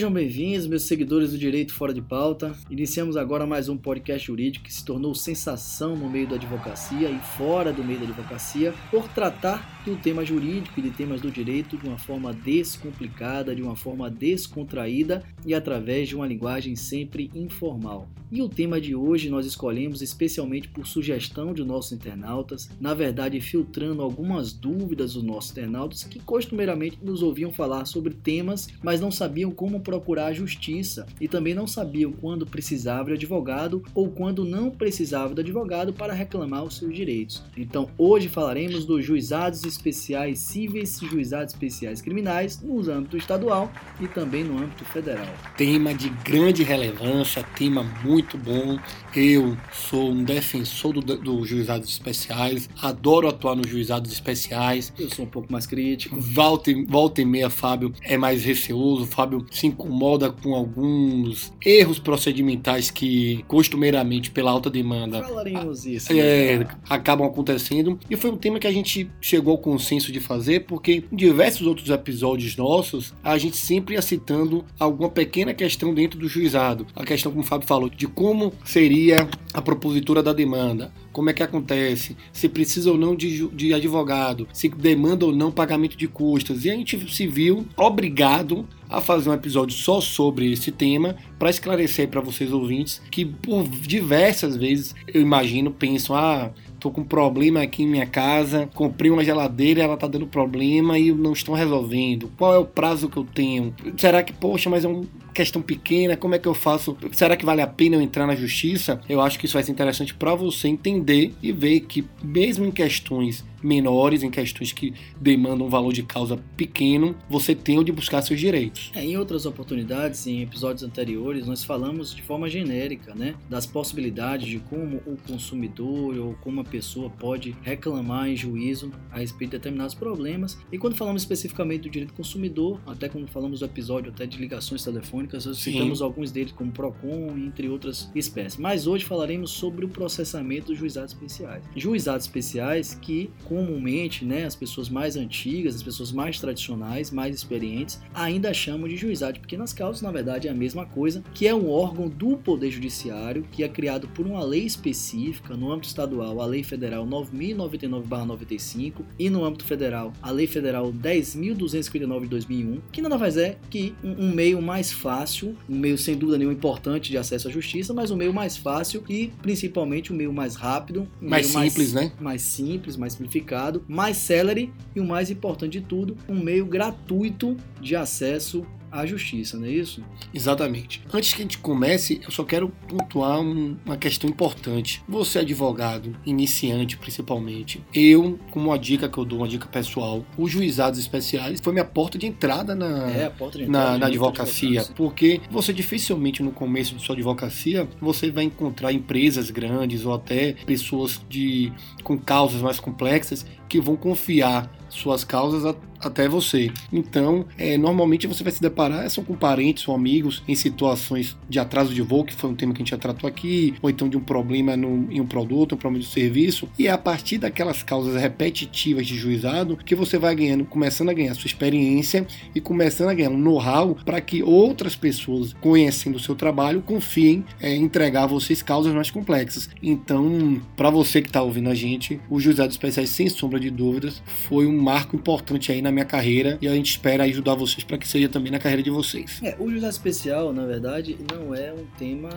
Sejam bem-vindos, meus seguidores do Direito Fora de Pauta. Iniciamos agora mais um podcast jurídico que se tornou sensação no meio da advocacia e fora do meio da advocacia por tratar do tema jurídico e de temas do direito de uma forma descomplicada, de uma forma descontraída e através de uma linguagem sempre informal. E o tema de hoje nós escolhemos especialmente por sugestão de nossos internautas, na verdade filtrando algumas dúvidas dos nossos internautas que costumeiramente nos ouviam falar sobre temas, mas não sabiam como procurar a justiça e também não sabiam quando precisava de advogado ou quando não precisava de advogado para reclamar os seus direitos. Então hoje falaremos dos juizados especiais cíveis e juizados especiais criminais no âmbito estadual e também no âmbito federal. Tema de grande relevância, tema muito bom. Eu sou um defensor dos do juizados especiais, adoro atuar nos juizados especiais. Eu sou um pouco mais crítico. Volta, volta e meia, Fábio é mais receoso. Fábio se incomoda com alguns erros procedimentais que costumeiramente pela alta demanda Falaremos isso. É, né? acabam acontecendo. E foi um tema que a gente chegou consenso de fazer, porque em diversos outros episódios nossos, a gente sempre ia citando alguma pequena questão dentro do juizado. A questão, como o Fábio falou, de como seria a propositura da demanda, como é que acontece, se precisa ou não de, de advogado, se demanda ou não pagamento de custas. E a gente se viu obrigado a fazer um episódio só sobre esse tema para esclarecer para vocês ouvintes que por diversas vezes eu imagino pensam ah tô com problema aqui em minha casa, comprei uma geladeira, ela tá dando problema e não estão resolvendo. Qual é o prazo que eu tenho? Será que, poxa, mas é uma questão pequena, como é que eu faço? Será que vale a pena eu entrar na justiça? Eu acho que isso vai ser interessante para você entender e ver que mesmo em questões menores, em questões que demandam um valor de causa pequeno, você tem onde buscar seus direitos. É, em outras oportunidades, em episódios anteriores, nós falamos de forma genérica, né, das possibilidades de como o consumidor ou como a pessoa pode reclamar em juízo a respeito de determinados problemas. E quando falamos especificamente do direito do consumidor, até quando falamos do episódio até de ligações telefônicas, nós citamos alguns deles como PROCON, entre outras espécies. Mas hoje falaremos sobre o processamento dos juizados especiais. Juizados especiais que comumente, né, as pessoas mais antigas, as pessoas mais tradicionais, mais experientes, ainda chamam de juizado de pequenas causas, na verdade é a mesma coisa, que é um órgão do Poder Judiciário, que é criado por uma lei específica, no âmbito estadual, a Lei Federal 9099-95, e no âmbito federal, a Lei Federal 10.259 de 2001, que nada mais é que um meio mais fácil, um meio sem dúvida nenhuma importante de acesso à justiça, mas um meio mais fácil e principalmente um meio mais rápido, um mais simples, mais, né? Mais simples, mais simplificado mais celery e o mais importante de tudo, um meio gratuito de acesso à justiça, não é isso? Exatamente. Antes que a gente comece, eu só quero pontuar um, uma questão importante. Você, advogado, iniciante principalmente, eu, como uma dica que eu dou, uma dica pessoal, os juizados especiais foi minha porta de entrada na, é, porta de entrada na, na advocacia. Porque você dificilmente no começo de sua advocacia você vai encontrar empresas grandes ou até pessoas de, com causas mais complexas que vão confiar suas causas a, até você. Então, é, normalmente você vai se deparar são com parentes ou amigos em situações de atraso de voo, que foi um tema que a gente já tratou aqui, ou então de um problema no, em um produto, um problema de serviço, e é a partir daquelas causas repetitivas de juizado que você vai ganhando, começando a ganhar sua experiência e começando a ganhar um know-how para que outras pessoas, conhecendo o seu trabalho, confiem é, em entregar a vocês causas mais complexas. Então, para você que está ouvindo a gente, os juizados especiais, sem sombra de dúvidas, foi um marco importante aí na minha carreira e a gente espera ajudar vocês para que seja também na carreira de vocês. É, o juizado especial, na verdade, não é um tema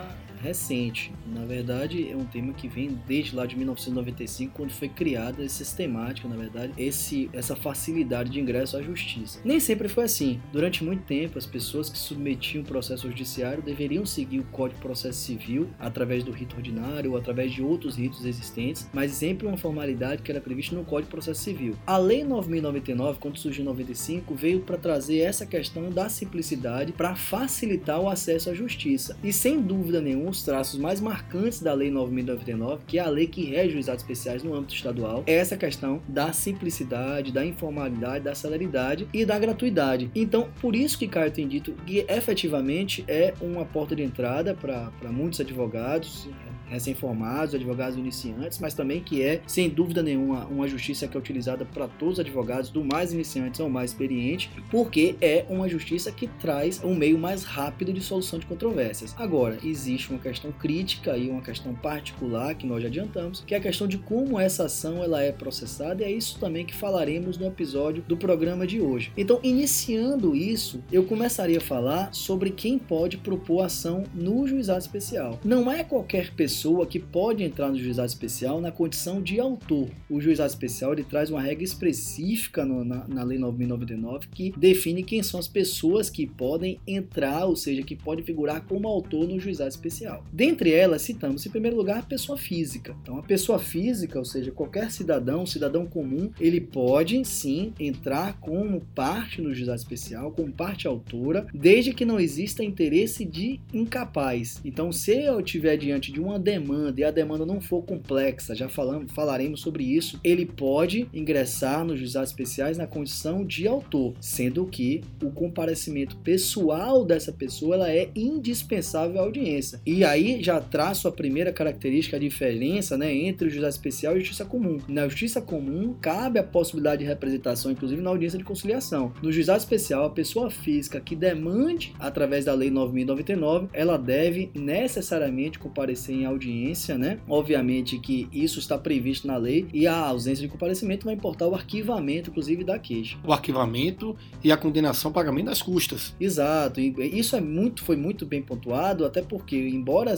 recente. Na verdade, é um tema que vem desde lá de 1995, quando foi criada essa sistemática, na verdade, esse, essa facilidade de ingresso à justiça. Nem sempre foi assim. Durante muito tempo, as pessoas que submetiam o processo judiciário deveriam seguir o Código de Processo Civil através do rito ordinário ou através de outros ritos existentes, mas sempre uma formalidade que era prevista no Código de Processo Civil. A Lei 9099, quando surgiu em 95, veio para trazer essa questão da simplicidade para facilitar o acesso à justiça. E sem dúvida nenhuma, os traços mais marcantes da Lei 9.099, que é a lei que rege os juizados especiais no âmbito estadual, é essa questão da simplicidade, da informalidade, da celeridade e da gratuidade. Então, por isso que Caio tem dito que efetivamente é uma porta de entrada para muitos advogados, recém-formados, advogados iniciantes, mas também que é, sem dúvida nenhuma, uma justiça que é utilizada para todos os advogados, do mais iniciantes ao mais experiente, porque é uma justiça que traz um meio mais rápido de solução de controvérsias. Agora, existe uma questão crítica e uma questão particular que nós adiantamos, que é a questão de como essa ação ela é processada, e é isso também que falaremos no episódio do programa de hoje. Então, iniciando isso, eu começaria a falar sobre quem pode propor ação no juizado especial. Não é qualquer pessoa que pode entrar no juizado especial na condição de autor. O juizado especial ele traz uma regra específica no, na, na Lei 9.099 que define quem são as pessoas que podem entrar, ou seja, que podem figurar como autor no juizado especial. Dentre elas, citamos em primeiro lugar a pessoa física. Então, a pessoa física, ou seja, qualquer cidadão, cidadão comum, ele pode sim entrar como parte no juizado especial, como parte autora, desde que não exista interesse de incapaz. Então, se eu estiver diante de uma demanda e a demanda não for complexa, já falamos, falaremos sobre isso, ele pode ingressar nos juizados especiais na condição de autor, sendo que o comparecimento pessoal dessa pessoa ela é indispensável à audiência. E aí já traço a primeira característica, a diferença né, entre o juizado especial e a justiça comum. Na justiça comum, cabe a possibilidade de representação, inclusive na audiência de conciliação. No juizado especial, a pessoa física que demande, através da Lei 9.099, ela deve necessariamente comparecer em audiência, né? Obviamente que isso está previsto na lei e a ausência de comparecimento vai importar o arquivamento, inclusive, da queixa. O arquivamento e a condenação ao pagamento das custas. Exato, e isso é muito, foi muito bem pontuado, até porque, embora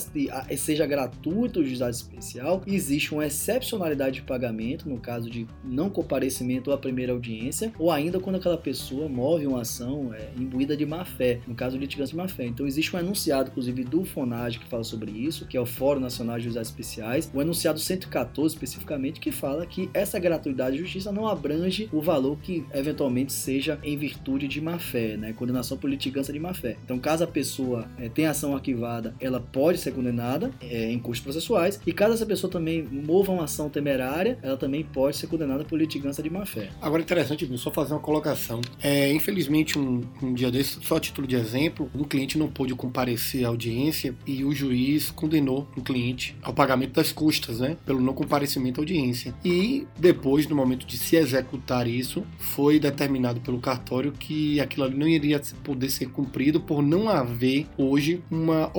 seja gratuito o juizado especial, existe uma excepcionalidade de pagamento no caso de não comparecimento à primeira audiência, ou ainda quando aquela pessoa move uma ação é, imbuída de má fé, no caso de litigância de má fé. Então existe um enunciado, inclusive, do FONAGE que fala sobre isso, que é o Fórum Nacional de Juizados Especiais, o enunciado 114 especificamente, que fala que essa gratuidade de justiça não abrange o valor que eventualmente seja em virtude de má fé, né? Condenação por litigância de má fé. Então, caso a pessoa é, tenha ação arquivada, ela pode ser condenada é, em custos processuais, e caso essa pessoa também mova uma ação temerária, ela também pode ser condenada por litigância de má fé. Agora, interessante, só fazer uma colocação. É, infelizmente, um, um dia desse, só a título de exemplo, um cliente não pôde comparecer à audiência e o juiz condenou o cliente ao pagamento das custas, né? Pelo não comparecimento à audiência. E depois, no momento de se executar isso, foi determinado pelo cartório que aquilo ali não iria poder ser cumprido por não haver hoje uma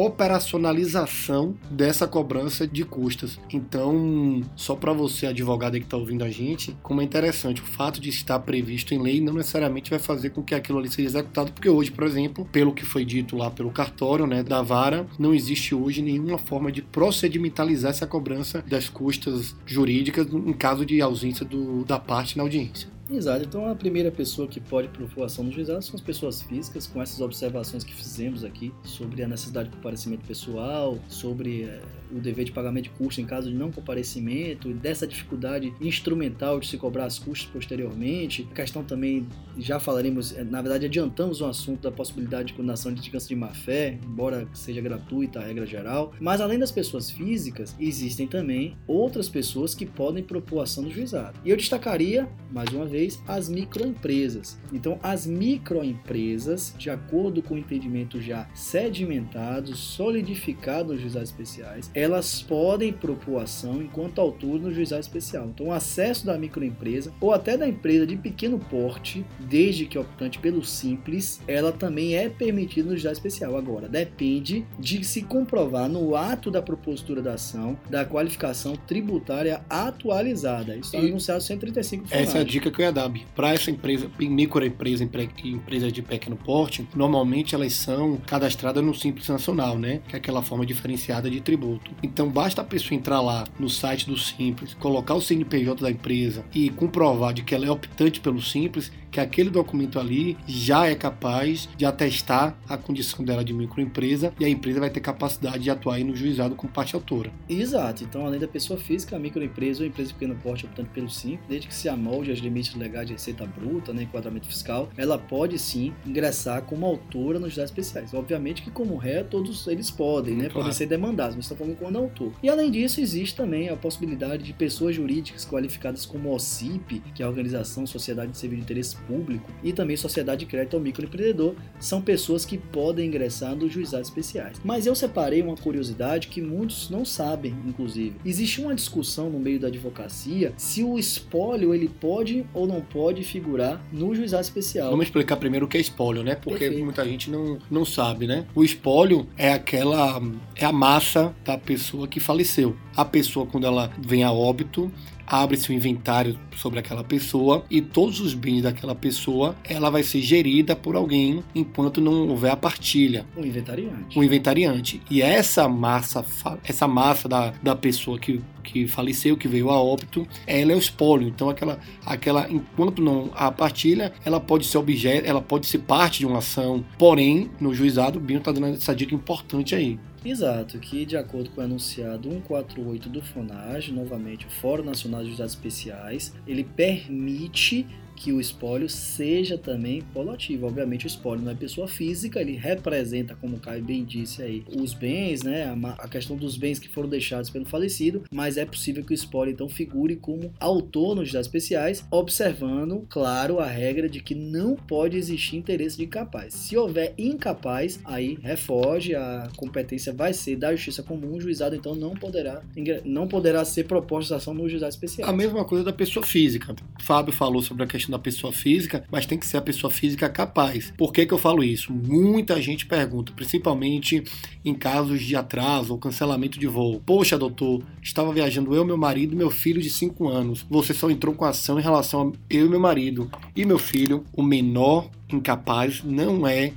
operacionalização dessa cobrança de custas. Então, só para você, advogado que está ouvindo a gente, como é interessante, o fato de estar previsto em lei não necessariamente vai fazer com que aquilo ali seja executado, porque hoje, por exemplo, pelo que foi dito lá pelo cartório, né, da vara, não existe hoje nenhuma forma de procedimentalizar essa cobrança das custas jurídicas em caso de ausência do, da parte na audiência. Exato, então a primeira pessoa que pode propor ação no juizado são as pessoas físicas, com essas observações que fizemos aqui sobre a necessidade de comparecimento pessoal, sobre é, o dever de pagamento de custos em caso de não comparecimento, dessa dificuldade instrumental de se cobrar as custas posteriormente. A questão também, já falaremos, eh, na verdade adiantamos o assunto da possibilidade de condenação de litigância de má-fé, embora seja gratuita a regra geral. Mas além das pessoas físicas, existem também outras pessoas que podem propor ação no juizado. E eu destacaria, mais uma vez, as microempresas. Então, as microempresas, de acordo com o entendimento já sedimentado, solidificado nos juizados especiais, elas podem propor ação enquanto autor no juizado especial. Então, o acesso da microempresa ou até da empresa de pequeno porte, desde que optante pelo simples, ela também é permitida no juizado especial. Agora, depende de se comprovar no ato da propositura da ação da qualificação tributária atualizada. Isso está no enunciado 135 Essa é a dica que eu para essa empresa, microempresa, empresa de pequeno porte, normalmente elas são cadastradas no Simples Nacional, né? Que é aquela forma diferenciada de tributo. Então basta a pessoa entrar lá no site do Simples, colocar o CNPJ da empresa e comprovar de que ela é optante pelo Simples que aquele documento ali já é capaz de atestar a condição dela de microempresa e a empresa vai ter capacidade de atuar no juizado como parte autora. Exato. Então, além da pessoa física, a microempresa ou empresa de pequeno porte optando pelo sim, desde que se amolde aos limites legais de receita bruta, né, enquadramento fiscal, ela pode sim ingressar como autora nos juizados especiais. Obviamente que como ré, todos eles podem, né, claro. podem ser demandados, mas estamos falando quando autor. E além disso, existe também a possibilidade de pessoas jurídicas qualificadas como OCIP, que é a Organização Sociedade de Serviço de Interesse público e também sociedade de crédito ao microempreendedor são pessoas que podem ingressar nos juizados especiais. Mas eu separei uma curiosidade que muitos não sabem, inclusive. Existe uma discussão no meio da advocacia se o espólio ele pode ou não pode figurar no juizado especial. Vamos explicar primeiro o que é espólio, né? Porque Perfeito. muita gente não, não sabe, né? O espólio é aquela é a massa da pessoa que faleceu. A pessoa quando ela vem a óbito, abre-se um inventário sobre aquela pessoa e todos os bens daquela pessoa ela vai ser gerida por alguém enquanto não houver a partilha. Um inventariante. Um inventariante. E essa massa, essa massa da, da pessoa que, que faleceu, que veio a óbito, ela é o espólio. Então aquela, aquela enquanto não a partilha, ela pode ser objeto, ela pode ser parte de uma ação. Porém, no juizado, o Binho está dando essa dica importante aí. Exato, que de acordo com o enunciado 148 do FONAGE, novamente o Fórum Nacional de Juizados Especiais, ele permite que o espólio seja também polo ativo. Obviamente o espólio não é pessoa física, ele representa, como o Caio bem disse aí, os bens, né, a, questão dos bens que foram deixados pelo falecido, mas é possível que o espólio então figure como autor nos dados especiais, observando, claro, a regra de que não pode existir interesse de incapaz. Se houver incapaz, aí refoge, a competência vai ser da justiça comum, o juizado então não poderá não poderá ser proposta ação no juizado especial. A mesma coisa da pessoa física. Fábio falou sobre a questão questão da pessoa física, mas tem que ser a pessoa física capaz. Por que, que eu falo isso? Muita gente pergunta, principalmente em casos de atraso ou cancelamento de voo. Poxa, doutor, estava viajando eu, meu marido e meu filho de 5 anos. Você só entrou com ação em relação a eu e meu marido. E meu filho, o menor incapaz não é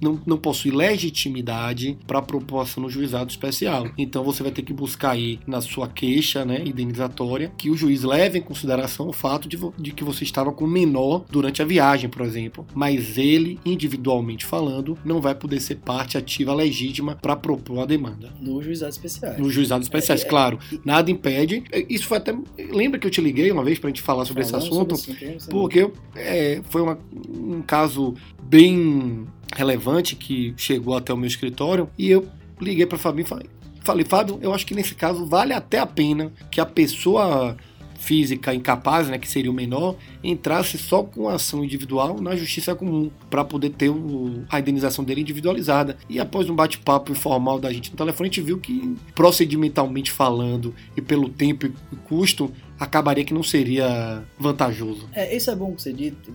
não, não possui legitimidade para proposta no juizado especial. Então você vai ter que buscar aí na sua queixa, né, indenizatória, que o juiz leve em consideração o fato de, de que você estava com menor durante a viagem, por exemplo, mas ele individualmente falando não vai poder ser parte ativa legítima para propor a demanda. No juizado especial. No juizado especial, é, é, claro. Nada impede. Isso foi até lembra que eu te liguei uma vez para a gente falar sobre esse assunto, sobre porque é, foi uma, um caso caso bem relevante que chegou até o meu escritório e eu liguei para Fabinho e falei, falei, Fábio, eu acho que nesse caso vale até a pena que a pessoa física incapaz, né, que seria o menor, entrasse só com ação individual na justiça comum para poder ter o, a indenização dele individualizada. E após um bate-papo informal da gente no telefone, a gente viu que procedimentalmente falando e pelo tempo e custo acabaria que não seria vantajoso. É, isso é bom que você dito,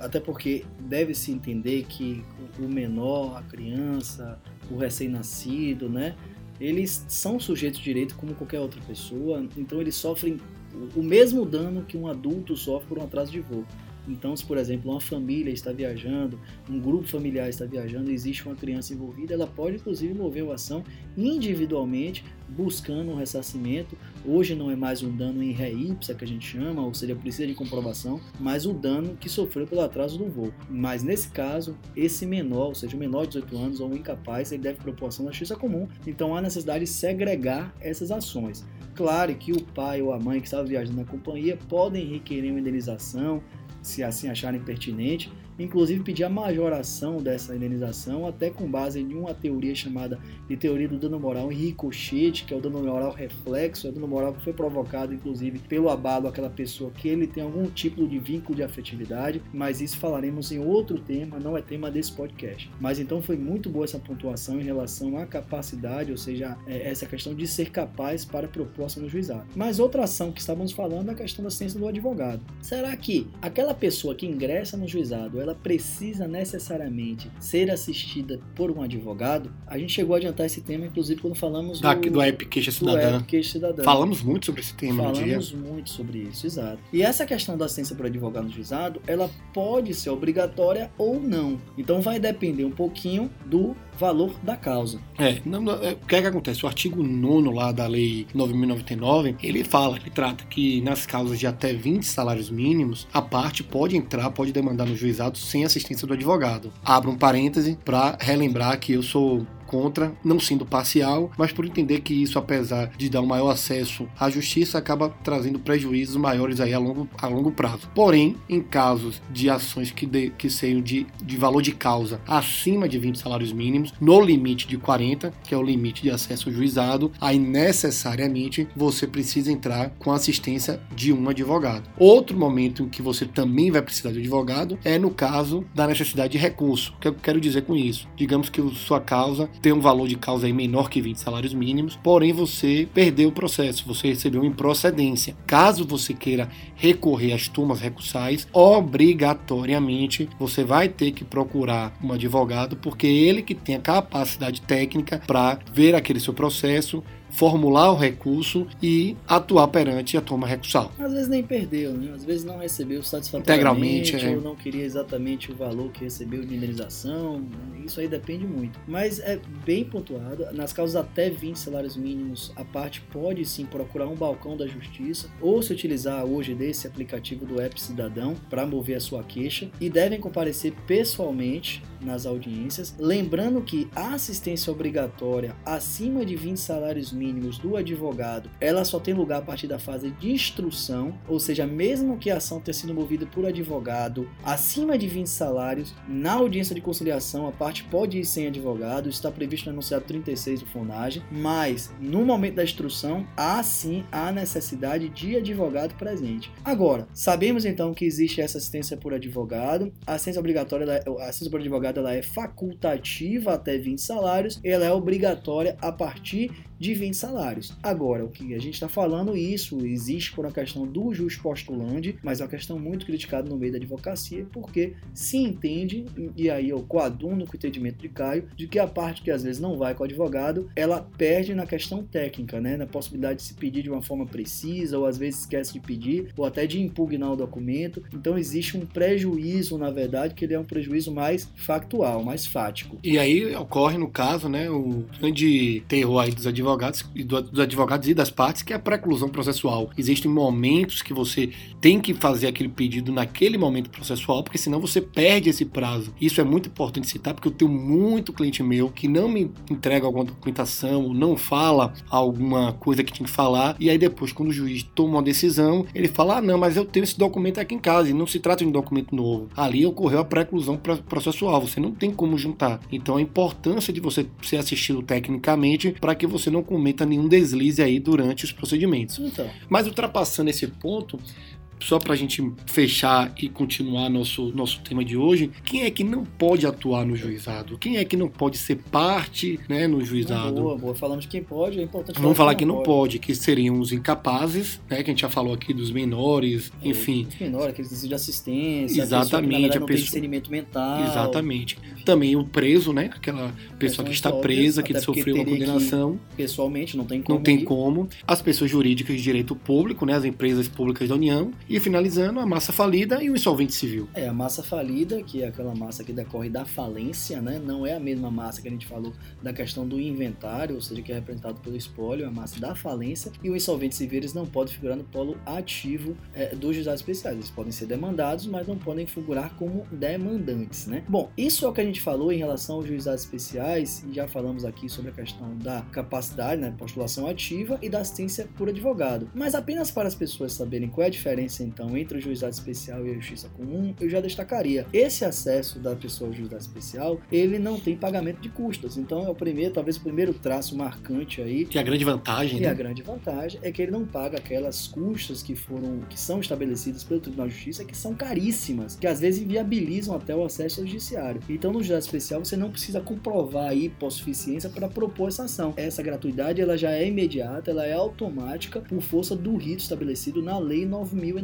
até porque deve-se entender que o menor, a criança, o recém-nascido, né? Eles são sujeitos de direito como qualquer outra pessoa, então eles sofrem o mesmo dano que um adulto sofre por um atraso de voo. Então, se por exemplo uma família está viajando, um grupo familiar está viajando, existe uma criança envolvida, ela pode inclusive mover a ação individualmente, buscando um ressarcimento. Hoje não é mais um dano em ré que a gente chama, ou seja, precisa de comprovação, mas o dano que sofreu pelo atraso do voo. Mas nesse caso, esse menor, ou seja, o menor de 18 anos ou incapaz, ele deve propor ação na justiça comum. Então há necessidade de segregar essas ações. Claro que o pai ou a mãe que estava viajando na companhia podem requerer uma indenização, se assim acharem pertinente, inclusive pedir a majoração dessa indenização, até com base em uma teoria chamada de teoria do dano moral em ricochete, que é o dano moral reflexo, é o dano moral que foi provocado, inclusive, pelo abalo àquela pessoa que ele tem algum tipo de vínculo de afetividade, mas isso falaremos em outro tema, não é tema desse podcast. Mas então foi muito boa essa pontuação em relação à capacidade, ou seja, é, essa questão de ser capaz para proposta no juizado. Mas outra ação que estávamos falando é a questão da ciência do advogado. Será que aquela pessoa que ingressa no juizado, ela ela precisa necessariamente ser assistida por um advogado, a gente chegou a adiantar esse tema, inclusive, quando falamos da, do, do App Queixa Cidadã. Cidadã. Falamos muito sobre esse tema Falamos muito sobre isso, exato. E essa questão da assistência por advogado no juizado, ela pode ser obrigatória ou não. Então vai depender um pouquinho do valor da causa. É, não, é, o que é que acontece? O artigo 9 lá da Lei 9.099, ele fala, ele trata que nas causas de até 20 salários mínimos, a parte pode entrar, pode demandar no juizado sem assistência do advogado. Abro um parêntese para relembrar que eu sou contra, não sendo parcial, mas por entender que isso, apesar de dar um maior acesso à justiça, acaba trazendo prejuízos maiores aí a longo, a longo prazo. Porém, em casos de ações que, de, que sejam de, de valor de causa acima de 20 salários mínimos, no limite de 40, que é o limite de acesso ao juizado, aí necessariamente você precisa entrar com a assistência de um advogado. Outro momento em que você também vai precisar de advogado é no caso da necessidade de recurso. O que eu quero dizer com isso? Digamos que sua causa tem um valor de causa aí menor que 20 salários mínimos, porém você perdeu o processo, você recebeu improcedência. Caso você queira recorrer às turmas recursais, obrigatoriamente você vai ter que procurar um advogado, porque é ele que tem a capacidade técnica para ver aquele seu processo, formular o recurso e atuar perante a turma recursal. Às vezes nem perdeu, né? às vezes não recebeu satisfatoriamente, Integralmente, é. ou não queria exatamente o valor que recebeu de indenização, né? Isso aí depende muito. Mas é bem pontuado, nas causas até 20 salários mínimos, a parte pode sim procurar um balcão da justiça, ou se utilizar hoje desse aplicativo do App Cidadão para mover a sua queixa, e devem comparecer pessoalmente nas audiências, lembrando que a assistência obrigatória acima de 20 salários mínimos do advogado, ela só tem lugar a partir da fase de instrução, ou seja, mesmo que a ação tenha sido movida por advogado acima de 20 salários, na audiência de conciliação a parte pode ir sem advogado, está previsto no enunciado 36 do FONAGE, mas no momento da instrução há sim a necessidade de advogado presente. Agora, sabemos então que existe essa assistência por advogado, a assistência obrigatória, a assistência por advogado ela é facultativa até 20 salários, ela é obrigatória a partir de 20 salários. Agora, o que a gente está falando, isso existe por uma questão do jus postulante, mas é uma questão muito criticada no meio da advocacia, porque se entende, e aí eu coaduno com o entendimento de Caio, de que a parte que às vezes não vai com o advogado, ela perde na questão técnica, né? na possibilidade de se pedir de uma forma precisa, ou às vezes esquece de pedir, ou até de impugnar o documento. Então existe um prejuízo, na verdade, que ele é um prejuízo mais factual, mais fático. E aí ocorre, no caso, né, o grande terror aí dos advogados advogados, dos advogados e das partes, que é a preclusão processual. Existem momentos que você tem que fazer aquele pedido naquele momento processual, porque senão você perde esse prazo. Isso é muito importante citar, porque eu tenho muito cliente meu que não me entrega alguma documentação, não fala alguma coisa que tinha que falar, e aí depois, quando o juiz toma uma decisão, ele fala: ah, não, mas eu tenho esse documento aqui em casa, e não se trata de um documento novo. Ali ocorreu a preclusão processual, você não tem como juntar. Então a importância de você ser assistido tecnicamente para que você não não cometa nenhum deslize aí durante os procedimentos. Então. Mas ultrapassando esse ponto, só para a gente fechar e continuar nosso, nosso tema de hoje, quem é que não pode atuar no juizado? Quem é que não pode ser parte né, no juizado? Boa, boa. Falamos de quem pode, é importante Vamos falar que não pode. pode, que seriam os incapazes, né, que a gente já falou aqui dos menores, é, enfim. Os menores, aqueles desejos de assistência, Exatamente, a pessoa que, a pessoa... não discernimento mental. Exatamente. Também o preso, né, aquela pessoa que está presa, que sofreu uma condenação. pessoalmente, não tem como. Não tem ir. como. As pessoas jurídicas de direito público, né, as empresas públicas da União e finalizando, a massa falida e o insolvente civil. É, a massa falida, que é aquela massa que decorre da falência, né? Não é a mesma massa que a gente falou da questão do inventário, ou seja, que é representado pelo espólio, é a massa da falência. E o insolvente civil, eles não podem figurar no polo ativo é, dos juizados especiais. Eles podem ser demandados, mas não podem figurar como demandantes, né? Bom, isso é o que a gente falou em relação aos juizados especiais, e já falamos aqui sobre a questão da capacidade, né? Postulação ativa e da assistência por advogado. Mas apenas para as pessoas saberem qual é a diferença, então, entre o juizado especial e a justiça comum, eu já destacaria. Esse acesso da pessoa ao juizado especial, ele não tem pagamento de custas. Então é o primeiro, talvez o primeiro traço marcante aí. Que é a grande vantagem, e né? a grande vantagem é que ele não paga aquelas custas que foram, que são estabelecidas pelo Tribunal de Justiça, que são caríssimas, que às vezes inviabilizam até o acesso ao judiciário. Então no juizado especial você não precisa comprovar aí hipossuficiência para propor essa ação. Essa gratuidade ela já é imediata, ela é automática por força do rito estabelecido na Lei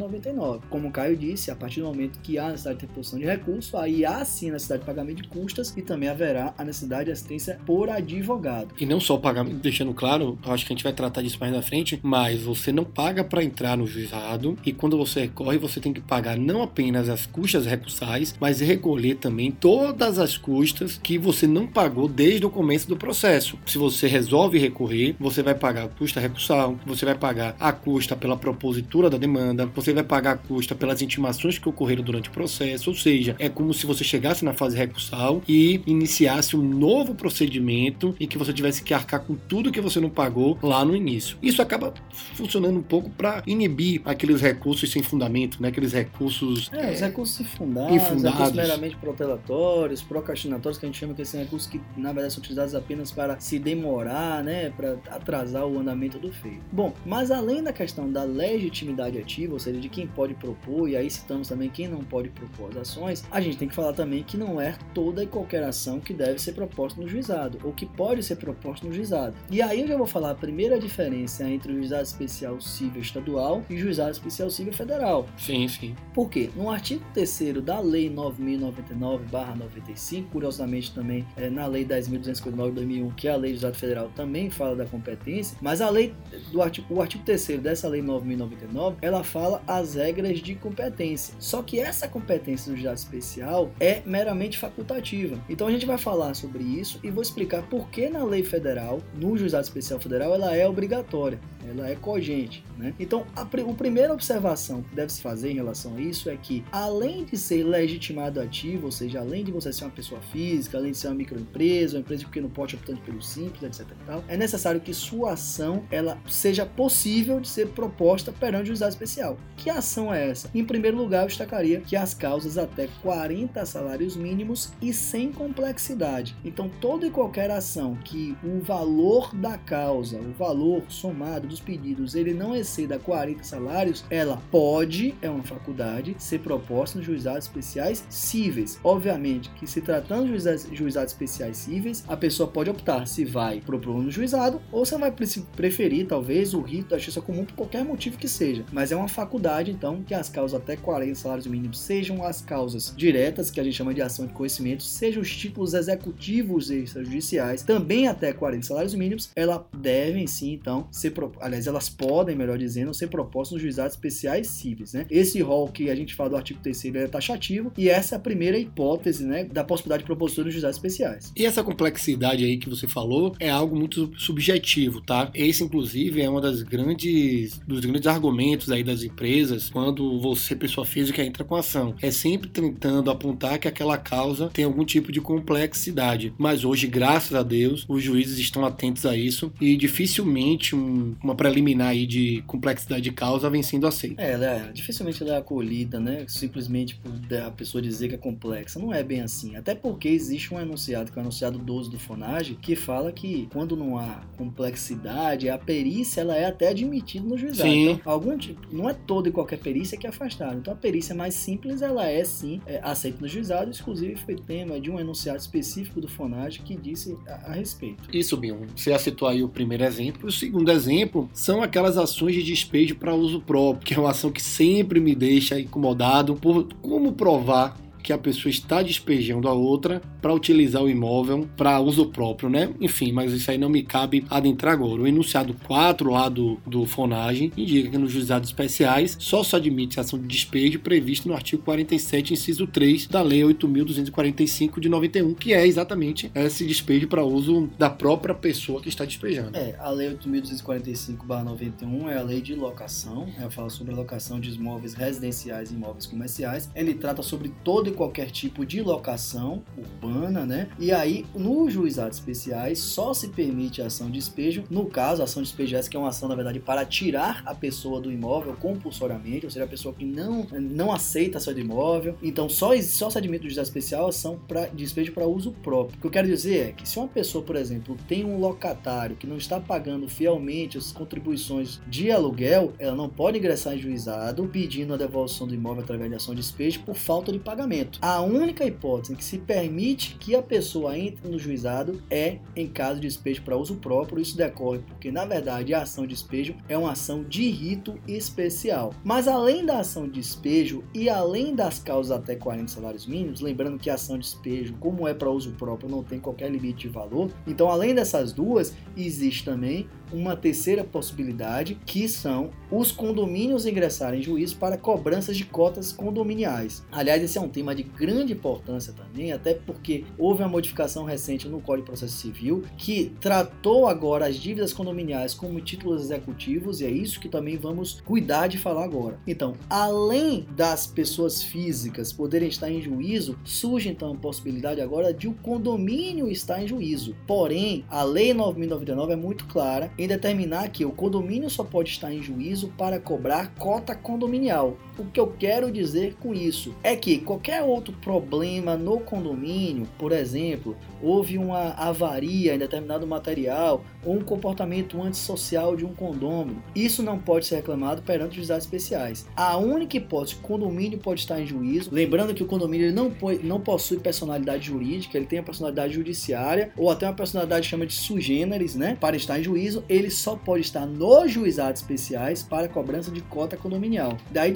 9099. Como o Caio disse, a partir do momento que há necessidade de interposição de recurso, aí há sim a necessidade de pagamento de custas e também haverá a necessidade de assistência por advogado. E não só o pagamento, deixando claro, acho que a gente vai tratar disso mais na frente, mas você não paga para entrar no juizado e quando você recorre, você tem que pagar não apenas as custas recursais, mas recolher também todas as custas que você não pagou desde o começo do processo. Se você resolve recorrer, você vai pagar a custa recursal, você vai pagar a custa pela propositura da demanda, você você vai pagar a custa pelas intimações que ocorreram durante o processo, ou seja, é como se você chegasse na fase recursal e iniciasse um novo procedimento e que você tivesse que arcar com tudo que você não pagou lá no início. Isso acaba funcionando um pouco para inibir aqueles recursos sem fundamento, né? aqueles recursos. É, é os recursos infundados, infundados. recursos meramente protelatórios, procrastinatórios, que a gente chama que são recursos que na verdade são utilizados apenas para se demorar, né? para atrasar o andamento do feito. Bom, mas além da questão da legitimidade ativa, ou seja, de quem pode propor, e aí citamos também quem não pode propor as ações, a gente tem que falar também que não é toda e qualquer ação que deve ser proposta no juizado, ou que pode ser proposta no juizado. E aí eu já vou falar a primeira diferença entre o juizado especial civil estadual e o juizado especial civil federal. Sim, sim. Por quê? No artigo 3 da Lei 9099-95, curiosamente também é, na Lei 10.259 de 2001, que é a Lei do Juizado Federal, também fala da competência, mas a lei do artigo, o artigo 3 dessa Lei 9099, ela fala as regras de competência. Só que essa competência do juizado especial é meramente facultativa. Então a gente vai falar sobre isso e vou explicar por que na lei federal, no juizado especial federal, ela é obrigatória, ela é cogente. Né? Então a, a primeira observação que deve se fazer em relação a isso é que, além de ser legitimado ativo, ou seja, além de você ser uma pessoa física, além de ser uma microempresa, uma empresa de pequeno porte optante pelo simples, etc. Tal, é necessário que sua ação ela seja possível de ser proposta perante o juizado especial. Que ação é essa? Em primeiro lugar, eu destacaria que as causas até 40 salários mínimos e sem complexidade. Então, toda e qualquer ação que o valor da causa, o valor somado dos pedidos, ele não exceda 40 salários, ela pode, é uma faculdade, ser proposta nos juizados especiais cíveis. Obviamente que se tratando de juizados, especiais cíveis, a pessoa pode optar se vai propor no juizado ou se vai preferir talvez o rito da justiça comum por qualquer motivo que seja. Mas é uma faculdade então que as causas até 40 salários mínimos sejam as causas diretas, que a gente chama de ação de conhecimento, sejam os títulos executivos extrajudiciais, também até 40 salários mínimos, elas devem sim então ser, aliás, elas podem, melhor dizendo, ser propostas nos juizados especiais cíveis, né? Esse rol que a gente fala do artigo 3 é taxativo e essa é a primeira hipótese, né, da possibilidade de propositura nos juizados especiais. E essa complexidade aí que você falou é algo muito subjetivo, tá? Esse inclusive é uma das grandes dos grandes argumentos aí das empresas quando você pessoa física entra com ação. É sempre tentando apontar que aquela causa tem algum tipo de complexidade. Mas hoje, graças a Deus, os juízes estão atentos a isso e dificilmente um, uma preliminar aí de complexidade de causa vem sendo aceita. É, é, dificilmente ela é acolhida, né? Simplesmente por a pessoa dizer que é complexa. Não é bem assim. Até porque existe um enunciado, que é o enunciado 12 do FONAGE, que fala que quando não há complexidade, a perícia ela é até admitida no juizado. Sim. Então, algum tipo, não é toda e qualquer perícia que afastada. Então a perícia mais simples, ela é sim é, aceita no juizado. Inclusive foi tema de um enunciado específico do FONAGE que disse a, a respeito. Isso, Bion. Você já citou aí o primeiro exemplo. O segundo exemplo são aquelas ações de despejo para uso próprio, que é uma ação que sempre me deixa incomodado por como provar que a pessoa está despejando a outra para utilizar o imóvel para uso próprio, né? Enfim, mas isso aí não me cabe adentrar agora. O enunciado 4 lá do, do FONAGem indica que nos juizados especiais só se admite ação de despejo prevista no artigo 47, inciso 3 da Lei 8.245 de 91, que é exatamente esse despejo para uso da própria pessoa que está despejando. É, a Lei 8.245-91 é a lei de locação, ela fala sobre a locação de imóveis residenciais e imóveis comerciais. Ele trata sobre todo e qualquer tipo de locação urbana, né? E aí, nos juizados especiais, só se permite a ação de despejo, no caso, a ação de despejo essa que é uma ação, na verdade, para tirar a pessoa do imóvel compulsoriamente, ou seja, a pessoa que não, não aceita a sair do imóvel. Então, só, só se admite o juizado especial a ação para despejo para uso próprio. O que eu quero dizer é que se uma pessoa, por exemplo, tem um locatário que não está pagando fielmente as contribuições de aluguel, ela não pode ingressar em juizado pedindo a devolução do imóvel através de ação de despejo por falta de pagamento. A única hipótese que se permite que a pessoa entre no juizado é em caso de despejo para uso próprio. Isso decorre porque, na verdade, a ação de despejo é uma ação de rito especial. Mas além da ação de despejo e além das causas até 40 salários mínimos, lembrando que a ação de despejo, como é para uso próprio, não tem qualquer limite de valor. Então, além dessas duas, existe também uma terceira possibilidade, que são os condomínios ingressarem em juízo para cobranças de cotas condominiais. Aliás, esse é um tema de grande importância também, até porque houve uma modificação recente no Código de Processo Civil que tratou agora as dívidas condominiais como títulos executivos e é isso que também vamos cuidar de falar agora. Então, além das pessoas físicas poderem estar em juízo, surge então a possibilidade agora de o condomínio estar em juízo. Porém, a Lei 9099 é muito clara em determinar que o condomínio só pode estar em juízo para cobrar cota condominial. O que eu quero dizer com isso é que qualquer outro problema no condomínio, por exemplo, houve uma avaria em determinado material ou um comportamento antissocial de um condômino, isso não pode ser reclamado perante os juizados especiais. A única hipótese que o condomínio pode estar em juízo, lembrando que o condomínio não, não possui personalidade jurídica, ele tem a personalidade judiciária ou até uma personalidade chama de sugêneres, né, para estar em juízo, ele só pode estar nos juizados especiais para cobrança de cota condominial. Daí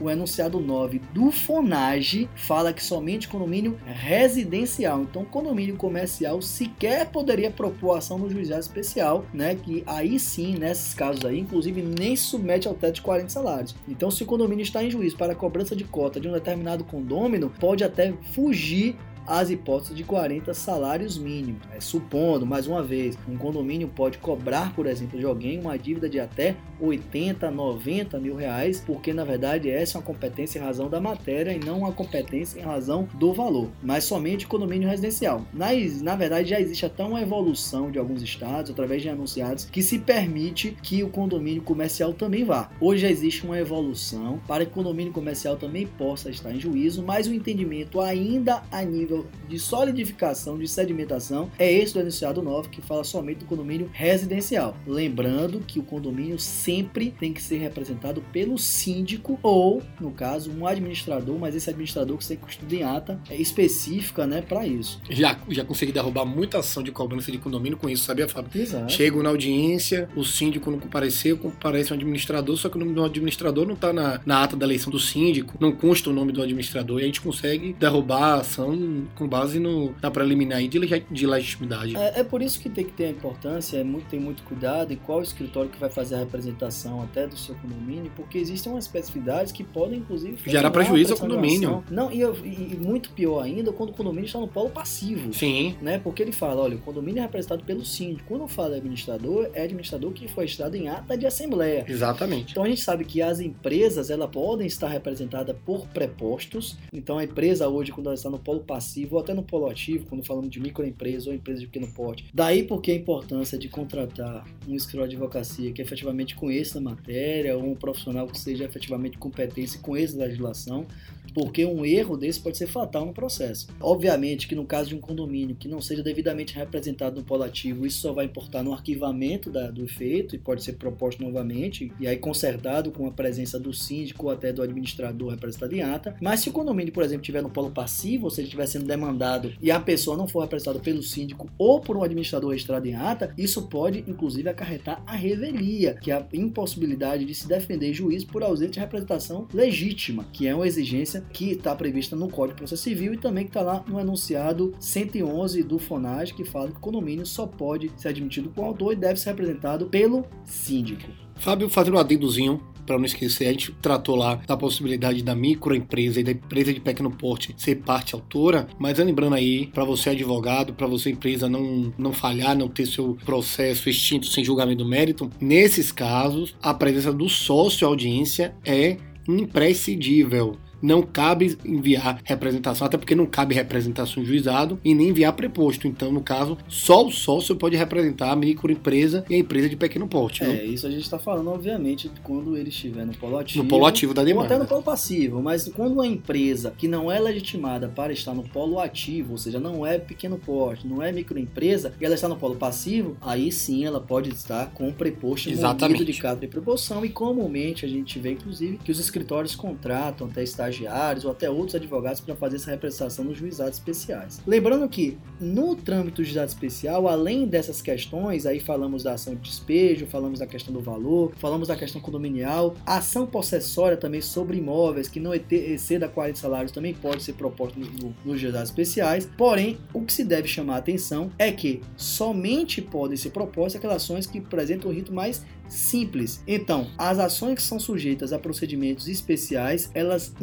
o enunciado 9 do FONAGE fala que somente condomínio residencial, então condomínio comercial sequer poderia propor ação no juizado especial, né, que aí sim, nesses casos aí, inclusive nem submete ao teto de 40 salários. Então, se o condomínio está em juízo para cobrança de cota de um determinado condômino, pode até fugir as hipóteses de 40 salários mínimos. É, supondo, mais uma vez, um condomínio pode cobrar, por exemplo, de alguém uma dívida de até 80, 90 mil reais, porque na verdade essa é uma competência em razão da matéria e não uma competência em razão do valor, mas somente condomínio residencial. Mas, na verdade, já existe até uma evolução de alguns estados, através de anunciados, que se permite que o condomínio comercial também vá. Hoje já existe uma evolução para que o condomínio comercial também possa estar em juízo, mas o entendimento ainda a nível de solidificação, de sedimentação, é esse do enunciado 9 que fala somente do condomínio residencial. Lembrando que o condomínio sempre tem que ser representado pelo síndico ou, no caso, um administrador, mas esse administrador que você estuda em ata é específica, né, para isso. Já, já consegui derrubar muita ação de cobrança de condomínio com isso, sabia, Fábio? Exato. Chego na audiência, o síndico não compareceu, comparece um administrador, só que o nome do administrador não está na, na ata da eleição do síndico, não consta o nome do administrador e a gente consegue derrubar a ação com base no, na preliminar de, de legitimidade. É, é, por isso que tem que ter a importância, é muito, tem muito cuidado em qual escritório que vai fazer a representação até do seu condomínio, porque existem umas especificidades que podem, inclusive, gerar prejuízo ao condomínio. Não, e, e, muito pior ainda quando o condomínio está no polo passivo. Sim. Né? Porque ele fala, olha, o condomínio é representado pelo síndico. Quando fala administrador, é administrador que foi estado em ata de assembleia. Exatamente. Então a gente sabe que as empresas, elas podem estar representadas por prepostos. Então a empresa hoje, quando ela está no polo passivo, passivo ou até no polo ativo, quando falamos de microempresa ou empresa de pequeno porte. Daí porque a importância de contratar um escritório de advocacia que efetivamente conheça a matéria, ou um profissional que seja efetivamente competente e conheça a legislação, porque um erro desse pode ser fatal no processo. Obviamente que no caso de um condomínio que não seja devidamente representado no polo ativo, isso só vai importar no arquivamento da, do efeito e pode ser proposto novamente e aí consertado com a presença do síndico ou até do administrador representado em ata. Mas se o condomínio, por exemplo, estiver no polo passivo, ou seja, estiver sendo demandado e a pessoa não for representada pelo síndico ou por um administrador registrado em ata, isso pode inclusive acarretar a revelia, que é a impossibilidade de se defender juiz por ausência de representação legítima, que é uma exigência que está prevista no Código de Processo Civil e também que está lá no enunciado 111 do FONAGE, que fala que o condomínio só pode ser admitido com autor e deve ser representado pelo síndico. Fábio, fazendo um adendozinho, para não esquecer, a gente tratou lá da possibilidade da microempresa e da empresa de pequeno porte ser parte autora, mas lembrando aí, para você advogado, para você empresa não, não falhar, não ter seu processo extinto sem julgamento do mérito, nesses casos, a presença do sócio audiência é imprescindível não cabe enviar representação, até porque não cabe representação em juizado e nem enviar preposto. Então, no caso, só o sócio pode representar a microempresa e a empresa de pequeno porte. É, isso a gente está falando, obviamente, quando ele estiver no polo ativo. No polo ativo da demanda. Ou até no polo passivo, mas quando uma empresa que não é legitimada para estar no polo ativo, ou seja, não é pequeno porte, não é microempresa, e ela está no polo passivo, aí sim ela pode estar com preposto Exatamente. de caso de proporção e comumente a gente vê, inclusive, que os escritórios contratam até estar estagiários ou até outros advogados para fazer essa representação nos juizados especiais. Lembrando que no trâmite do juizado especial, além dessas questões, aí falamos da ação de despejo, falamos da questão do valor, falamos da questão condominial, a ação possessória também sobre imóveis que não exceda 40 salários também pode ser proposta nos no, no juizados especiais. Porém, o que se deve chamar a atenção é que somente podem ser propostas aquelas ações que apresentam o rito mais simples. Então, as ações que são sujeitas a procedimentos especiais, elas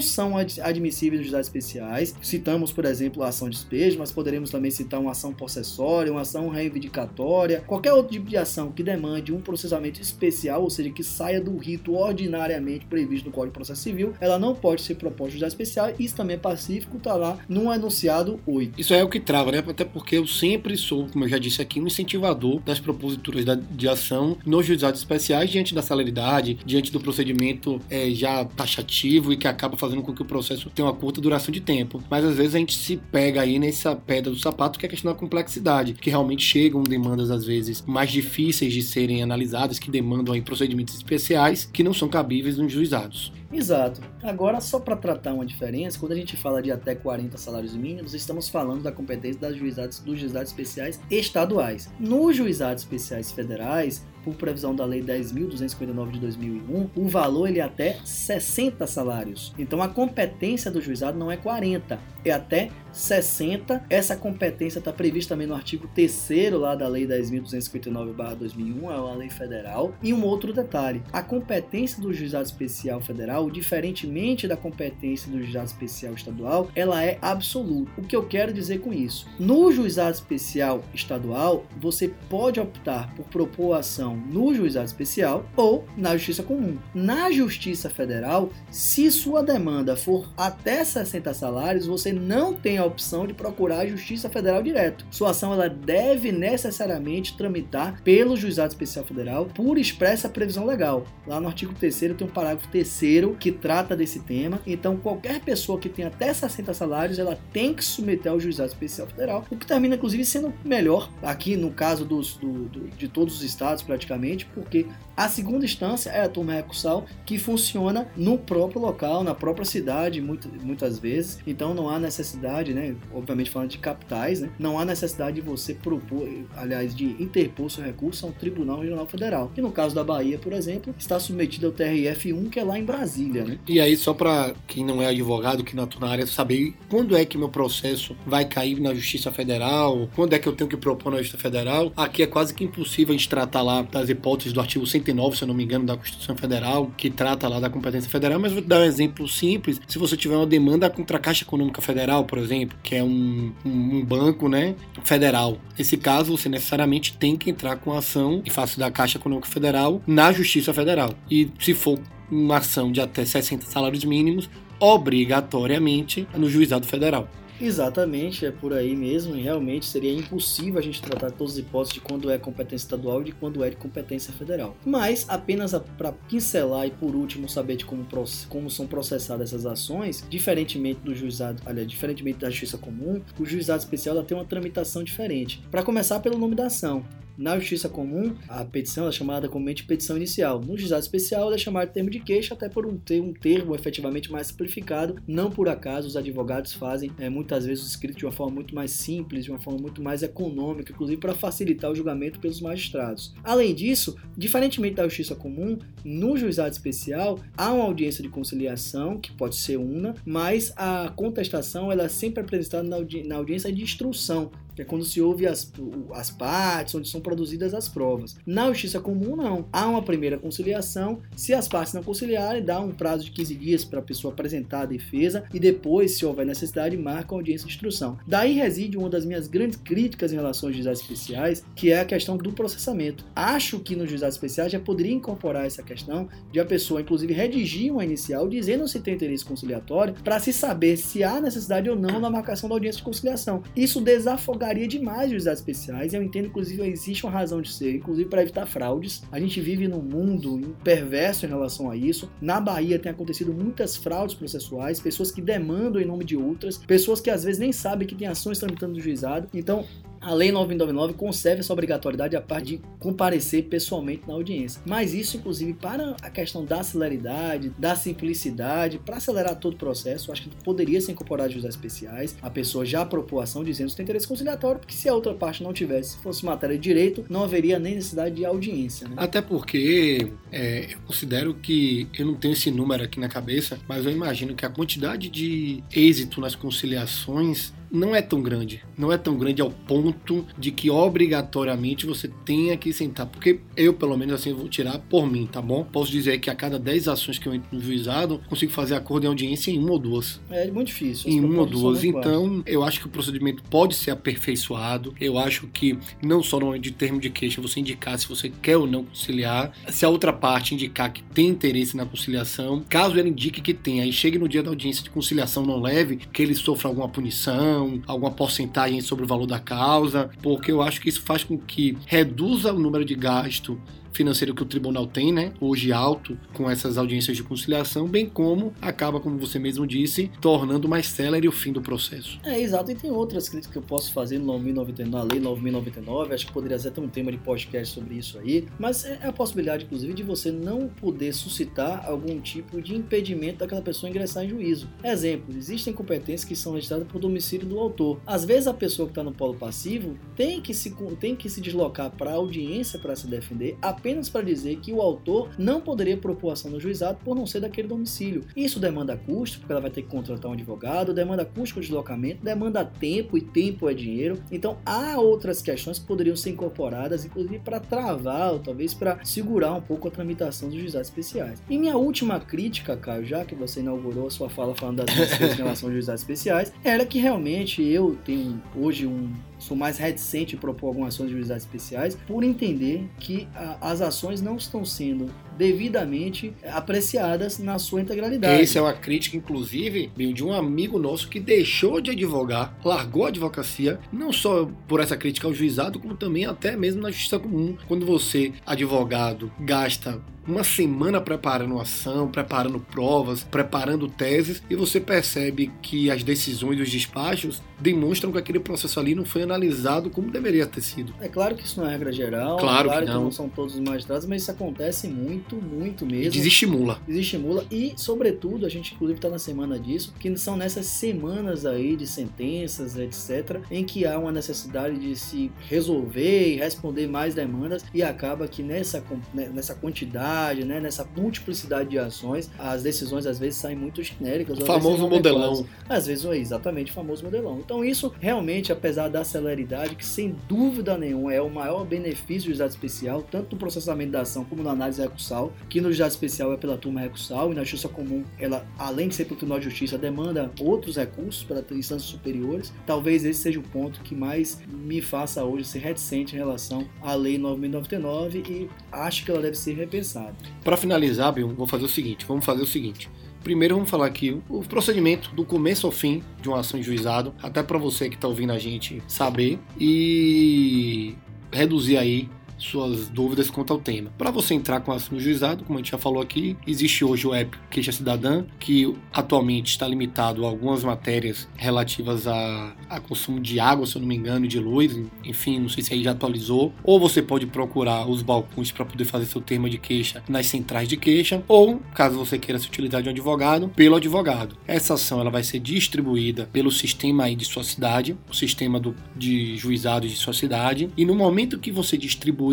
são admissíveis nos juizados especiais. Citamos, por exemplo, a ação de despejo, mas poderemos também citar uma ação possessória, uma ação reivindicatória, qualquer outro tipo de ação que demande um processamento especial, ou seja, que saia do rito ordinariamente previsto no Código de Processo Civil, ela não pode ser proposta em juizado especial. Isso também é pacífico, está lá no enunciado 8. Isso é o que trava, né? Até porque eu sempre sou, como eu já disse aqui, um incentivador das proposituras de ação nos juizados especiais diante da celeridade, diante do procedimento é, já taxativo e que acaba fazendo com que o processo tenha uma curta duração de tempo. Mas às vezes a gente se pega aí nessa pedra do sapato que é a questão da complexidade, que realmente chegam demandas às vezes mais difíceis de serem analisadas, que demandam aí procedimentos especiais que não são cabíveis nos juizados. Exato. Agora, só para tratar uma diferença, quando a gente fala de até 40 salários mínimos, estamos falando da competência das juizados, dos juizados especiais estaduais. Nos juizados especiais federais, por previsão da Lei 10.259 de 2001, o valor ele é até 60 salários. Então a competência do juizado não é 40, é até 60. Essa competência está prevista também no artigo 3 lá da Lei 10.259/2001, é uma lei federal. E um outro detalhe: a competência do juizado especial federal, diferentemente da competência do juizado especial estadual, ela é absoluta. O que eu quero dizer com isso? No juizado especial estadual, você pode optar por propor ação no juizado especial ou na justiça comum. Na justiça federal, se sua demanda for até 60 salários, você não tem a opção de procurar a justiça federal direto. Sua ação ela deve necessariamente tramitar pelo juizado especial federal por expressa previsão legal. Lá no artigo 3 tem um parágrafo 3 que trata desse tema. Então, qualquer pessoa que tenha até 60 salários, ela tem que submeter ao juizado especial federal, o que termina inclusive sendo melhor aqui no caso dos, do, do, de todos os estados praticamente, porque a segunda instância é a turma recursal que funciona no próprio local, na própria cidade, muitas, muitas vezes. Então não há necessidade, né? Obviamente falando de capitais, né? Não há necessidade de você propor, aliás, de interpor seu recurso a um Tribunal Regional Federal. Que no caso da Bahia, por exemplo, está submetido ao TRF1, que é lá em Brasília, né? E aí, só para quem não é advogado, que não atua na área, saber quando é que meu processo vai cair na Justiça Federal, quando é que eu tenho que propor na Justiça Federal. Aqui é quase que impossível a gente tratar lá das hipóteses do artigo 109, se eu não me engano, da Constituição Federal, que trata lá da competência federal, mas vou dar um exemplo simples. Se você tiver uma demanda contra a Caixa Econômica Federal, por exemplo, que é um, um, um banco né, federal, nesse caso você necessariamente tem que entrar com ação em face da Caixa Econômica Federal na Justiça Federal. E se for uma ação de até 60 salários mínimos, obrigatoriamente no juizado federal. Exatamente, é por aí mesmo, e realmente seria impossível a gente tratar todas as hipóteses de quando é competência estadual e de quando é de competência federal. Mas, apenas para pincelar e por último saber de como, como são processadas essas ações, diferentemente do juizado, aliás, diferentemente da justiça comum, o juizado especial tem uma tramitação diferente. Para começar pelo nome da ação, na justiça comum, a petição é chamada comumente petição inicial. No juizado especial, ela é chamada de termo de queixa, até por um, ter um termo efetivamente mais simplificado. Não por acaso, os advogados fazem é, muitas vezes o escrito de uma forma muito mais simples, de uma forma muito mais econômica, inclusive para facilitar o julgamento pelos magistrados. Além disso, diferentemente da justiça comum, no juizado especial há uma audiência de conciliação, que pode ser una, mas a contestação ela é sempre apresentada na, audi na audiência de instrução, que é quando se ouve as, as partes, onde são produzidas as provas. Na justiça comum, não. Há uma primeira conciliação, se as partes não conciliarem, dá um prazo de 15 dias para a pessoa apresentar a defesa e depois, se houver necessidade, marca a audiência de instrução. Daí reside uma das minhas grandes críticas em relação aos juizados especiais, que é a questão do processamento. Acho que nos juizados especiais já poderia incorporar essa questão de a pessoa, inclusive, redigir uma inicial dizendo se tem interesse conciliatório para se saber se há necessidade ou não na marcação da audiência de conciliação. Isso desafogar varia demais os juizados especiais. Eu entendo, inclusive, existe uma razão de ser, inclusive para evitar fraudes. A gente vive num mundo perverso em relação a isso. Na Bahia tem acontecido muitas fraudes processuais, pessoas que demandam em nome de outras, pessoas que às vezes nem sabem que tem ações tramitando no juizado. Então, a Lei 999 conserva essa obrigatoriedade a parte de comparecer pessoalmente na audiência. Mas isso, inclusive, para a questão da celeridade, da simplicidade, para acelerar todo o processo, acho que poderia ser incorporado juízes especiais. A pessoa já propôs ação dizendo que tem interesse conciliatório, porque se a outra parte não tivesse, se fosse matéria de direito, não haveria nem necessidade de audiência. Né? Até porque é, eu considero que eu não tenho esse número aqui na cabeça, mas eu imagino que a quantidade de êxito nas conciliações não é tão grande. Não é tão grande ao ponto de que obrigatoriamente você tenha que sentar. Porque eu, pelo menos assim, vou tirar por mim, tá bom? Posso dizer que a cada 10 ações que eu entro no juizado, consigo fazer acordo em audiência em uma ou duas. É muito difícil. Em uma ou duas. Então, eu acho que o procedimento pode ser aperfeiçoado. Eu acho que não só no de termo de queixa você indicar se você quer ou não conciliar, se a outra parte indicar que tem interesse na conciliação, caso ela indique que tem, aí chegue no dia da audiência de conciliação não leve, que ele sofra alguma punição, alguma porcentagem sobre o valor da causa, porque eu acho que isso faz com que reduza o número de gasto financeiro que o tribunal tem, né, hoje alto, com essas audiências de conciliação, bem como acaba, como você mesmo disse, tornando mais célere o fim do processo. É, exato, e tem outras críticas que eu posso fazer no 9099, na lei 9099, acho que poderia até um tema de podcast sobre isso aí, mas é a possibilidade, inclusive, de você não poder suscitar algum tipo de impedimento daquela pessoa ingressar em juízo. Exemplo, existem competências que são registradas por domicílio do autor. Às vezes a pessoa que está no polo passivo tem que se, tem que se deslocar para a audiência para se defender, apenas para dizer que o autor não poderia propor ação no juizado por não ser daquele domicílio. Isso demanda custo, porque ela vai ter que contratar um advogado, demanda custo com deslocamento, demanda tempo e tempo é dinheiro. Então há outras questões que poderiam ser incorporadas, inclusive para travar ou talvez para segurar um pouco a tramitação dos juizados especiais. E minha última crítica, Caio, já que você inaugurou a sua fala falando das minhas em relação aos juizados especiais, era que realmente eu tenho hoje um sou mais reticente em propor algumas ações de juizados especiais por entender que a, as ações não estão sendo devidamente apreciadas na sua integralidade. Essa é uma crítica, inclusive, de um amigo nosso que deixou de advogar, largou a advocacia, não só por essa crítica ao juizado, como também até mesmo na justiça comum. Quando você, advogado, gasta uma semana preparando ação, preparando provas, preparando teses, e você percebe que as decisões dos despachos demonstram que aquele processo ali não foi analisado como deveria ter sido. É claro que isso não é regra geral, claro, claro que, não. que, não. são todos os magistrados, mas isso acontece muito, muito mesmo. E desestimula. Desestimula e, sobretudo, a gente inclusive está na semana disso, que são nessas semanas aí de sentenças, etc., em que há uma necessidade de se resolver e responder mais demandas e acaba que nessa, né, nessa quantidade né, nessa multiplicidade de ações, as decisões às vezes saem muito genéricas. O famoso modelão. Às vezes é exatamente o famoso modelão. Então isso realmente, apesar da celeridade, que sem dúvida nenhuma é o maior benefício do juizado especial, tanto no processamento da ação como na análise recursal, que no juizado especial é pela turma recursal e na justiça comum, ela, além de ser pelo Tribunal de Justiça, demanda outros recursos para instâncias superiores. Talvez esse seja o ponto que mais me faça hoje ser reticente em relação à Lei 9.099 e acho que ela deve ser repensada. Para finalizar, Bill, vou fazer o seguinte: vamos fazer o seguinte. Primeiro vamos falar aqui o procedimento do começo ao fim de uma ação em juizado, até para você que está ouvindo a gente saber e reduzir aí suas dúvidas quanto ao tema. Para você entrar com ação no juizado, como a gente já falou aqui, existe hoje o app Queixa Cidadã, que atualmente está limitado a algumas matérias relativas a, a consumo de água, se eu não me engano, e de luz, enfim, não sei se aí já atualizou. Ou você pode procurar os balcões para poder fazer seu termo de queixa nas centrais de queixa, ou, caso você queira se utilizar de um advogado, pelo advogado. Essa ação ela vai ser distribuída pelo sistema aí de sua cidade, o sistema do, de juizados de sua cidade, e no momento que você distribui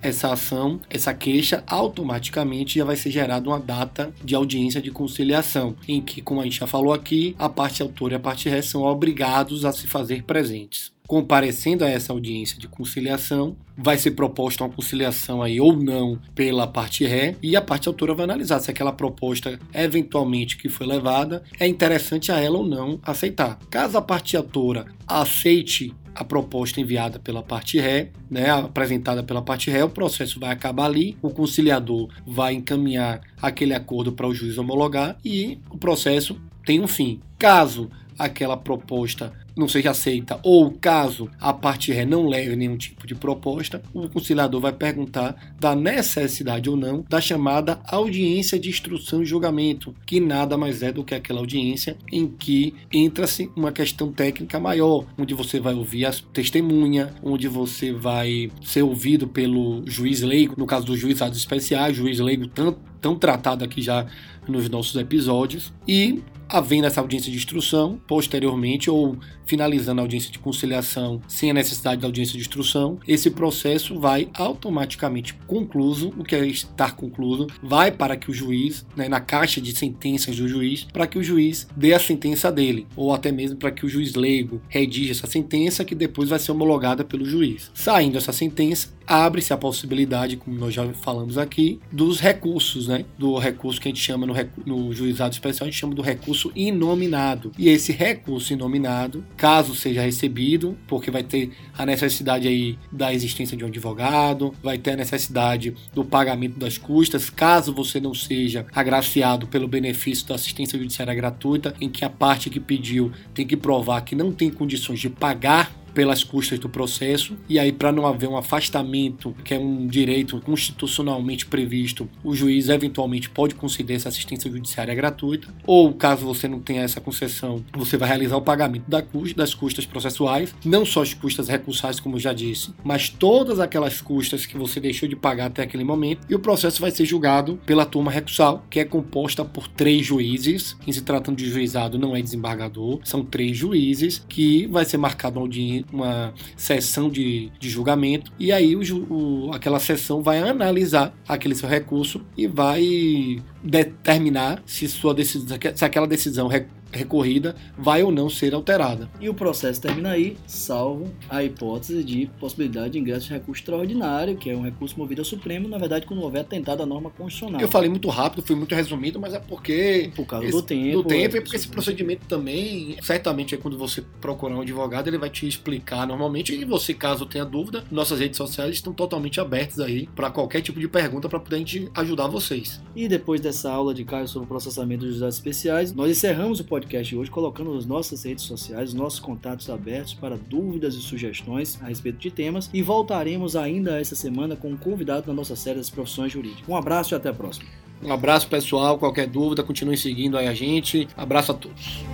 essa ação, essa queixa, automaticamente já vai ser gerada uma data de audiência de conciliação, em que, como a gente já falou aqui, a parte autora e a parte ré são obrigados a se fazer presentes. Comparecendo a essa audiência de conciliação, vai ser proposta uma conciliação aí ou não pela parte ré e a parte autora vai analisar se aquela proposta eventualmente que foi levada é interessante a ela ou não aceitar. Caso a parte autora aceite a proposta enviada pela parte ré, né, apresentada pela parte ré, o processo vai acabar ali, o conciliador vai encaminhar aquele acordo para o juiz homologar e o processo tem um fim. Caso aquela proposta não seja aceita, ou caso a parte ré não leve nenhum tipo de proposta, o conciliador vai perguntar da necessidade ou não da chamada audiência de instrução e julgamento, que nada mais é do que aquela audiência em que entra-se uma questão técnica maior, onde você vai ouvir a testemunha, onde você vai ser ouvido pelo juiz leigo, no caso dos juizados especiais, juiz leigo tão, tão tratado aqui já nos nossos episódios, e havendo essa audiência de instrução, posteriormente, ou finalizando a audiência de conciliação sem a necessidade da audiência de instrução, esse processo vai automaticamente concluso, o que é estar concluído, vai para que o juiz, né, na caixa de sentenças do juiz, para que o juiz dê a sentença dele, ou até mesmo para que o juiz leigo redija essa sentença que depois vai ser homologada pelo juiz. Saindo essa sentença, abre-se a possibilidade, como nós já falamos aqui, dos recursos, né? Do recurso que a gente chama no, no juizado especial, a gente chama do recurso inominado. E esse recurso inominado, caso seja recebido, porque vai ter a necessidade aí da existência de um advogado, vai ter a necessidade do pagamento das custas, caso você não seja agraciado pelo benefício da assistência judiciária gratuita, em que a parte que pediu tem que provar que não tem condições de pagar pelas custas do processo, e aí, para não haver um afastamento, que é um direito constitucionalmente previsto, o juiz eventualmente pode conceder essa assistência judiciária gratuita, ou caso você não tenha essa concessão, você vai realizar o pagamento das custas processuais, não só as custas recursais, como eu já disse, mas todas aquelas custas que você deixou de pagar até aquele momento, e o processo vai ser julgado pela turma recursal, que é composta por três juízes, em se tratando de juizado não é desembargador, são três juízes, que vai ser marcado uma uma sessão de, de julgamento e aí o, o, aquela sessão vai analisar aquele seu recurso e vai determinar se sua decisão, se aquela decisão recorrida vai ou não ser alterada. E o processo termina aí, salvo a hipótese de possibilidade de ingresso de recurso extraordinário, que é um recurso movido ao Supremo, na verdade, quando houver atentado à norma constitucional. Eu falei muito rápido, fui muito resumido, mas é porque. Por causa esse, do tempo. Do tempo, é, e porque esse procedimento também, certamente, é quando você procurar um advogado, ele vai te explicar normalmente. E você, caso tenha dúvida, nossas redes sociais estão totalmente abertas aí para qualquer tipo de pergunta para poder ajudar vocês. E depois dessa aula de Caio sobre o processamento dos dados especiais, nós encerramos o podcast podcast de hoje colocando as nossas redes sociais, os nossos contatos abertos para dúvidas e sugestões a respeito de temas e voltaremos ainda essa semana com um convidado na nossa série das profissões jurídicas. Um abraço e até a próxima. Um abraço pessoal, qualquer dúvida, continue seguindo aí a gente. Abraço a todos.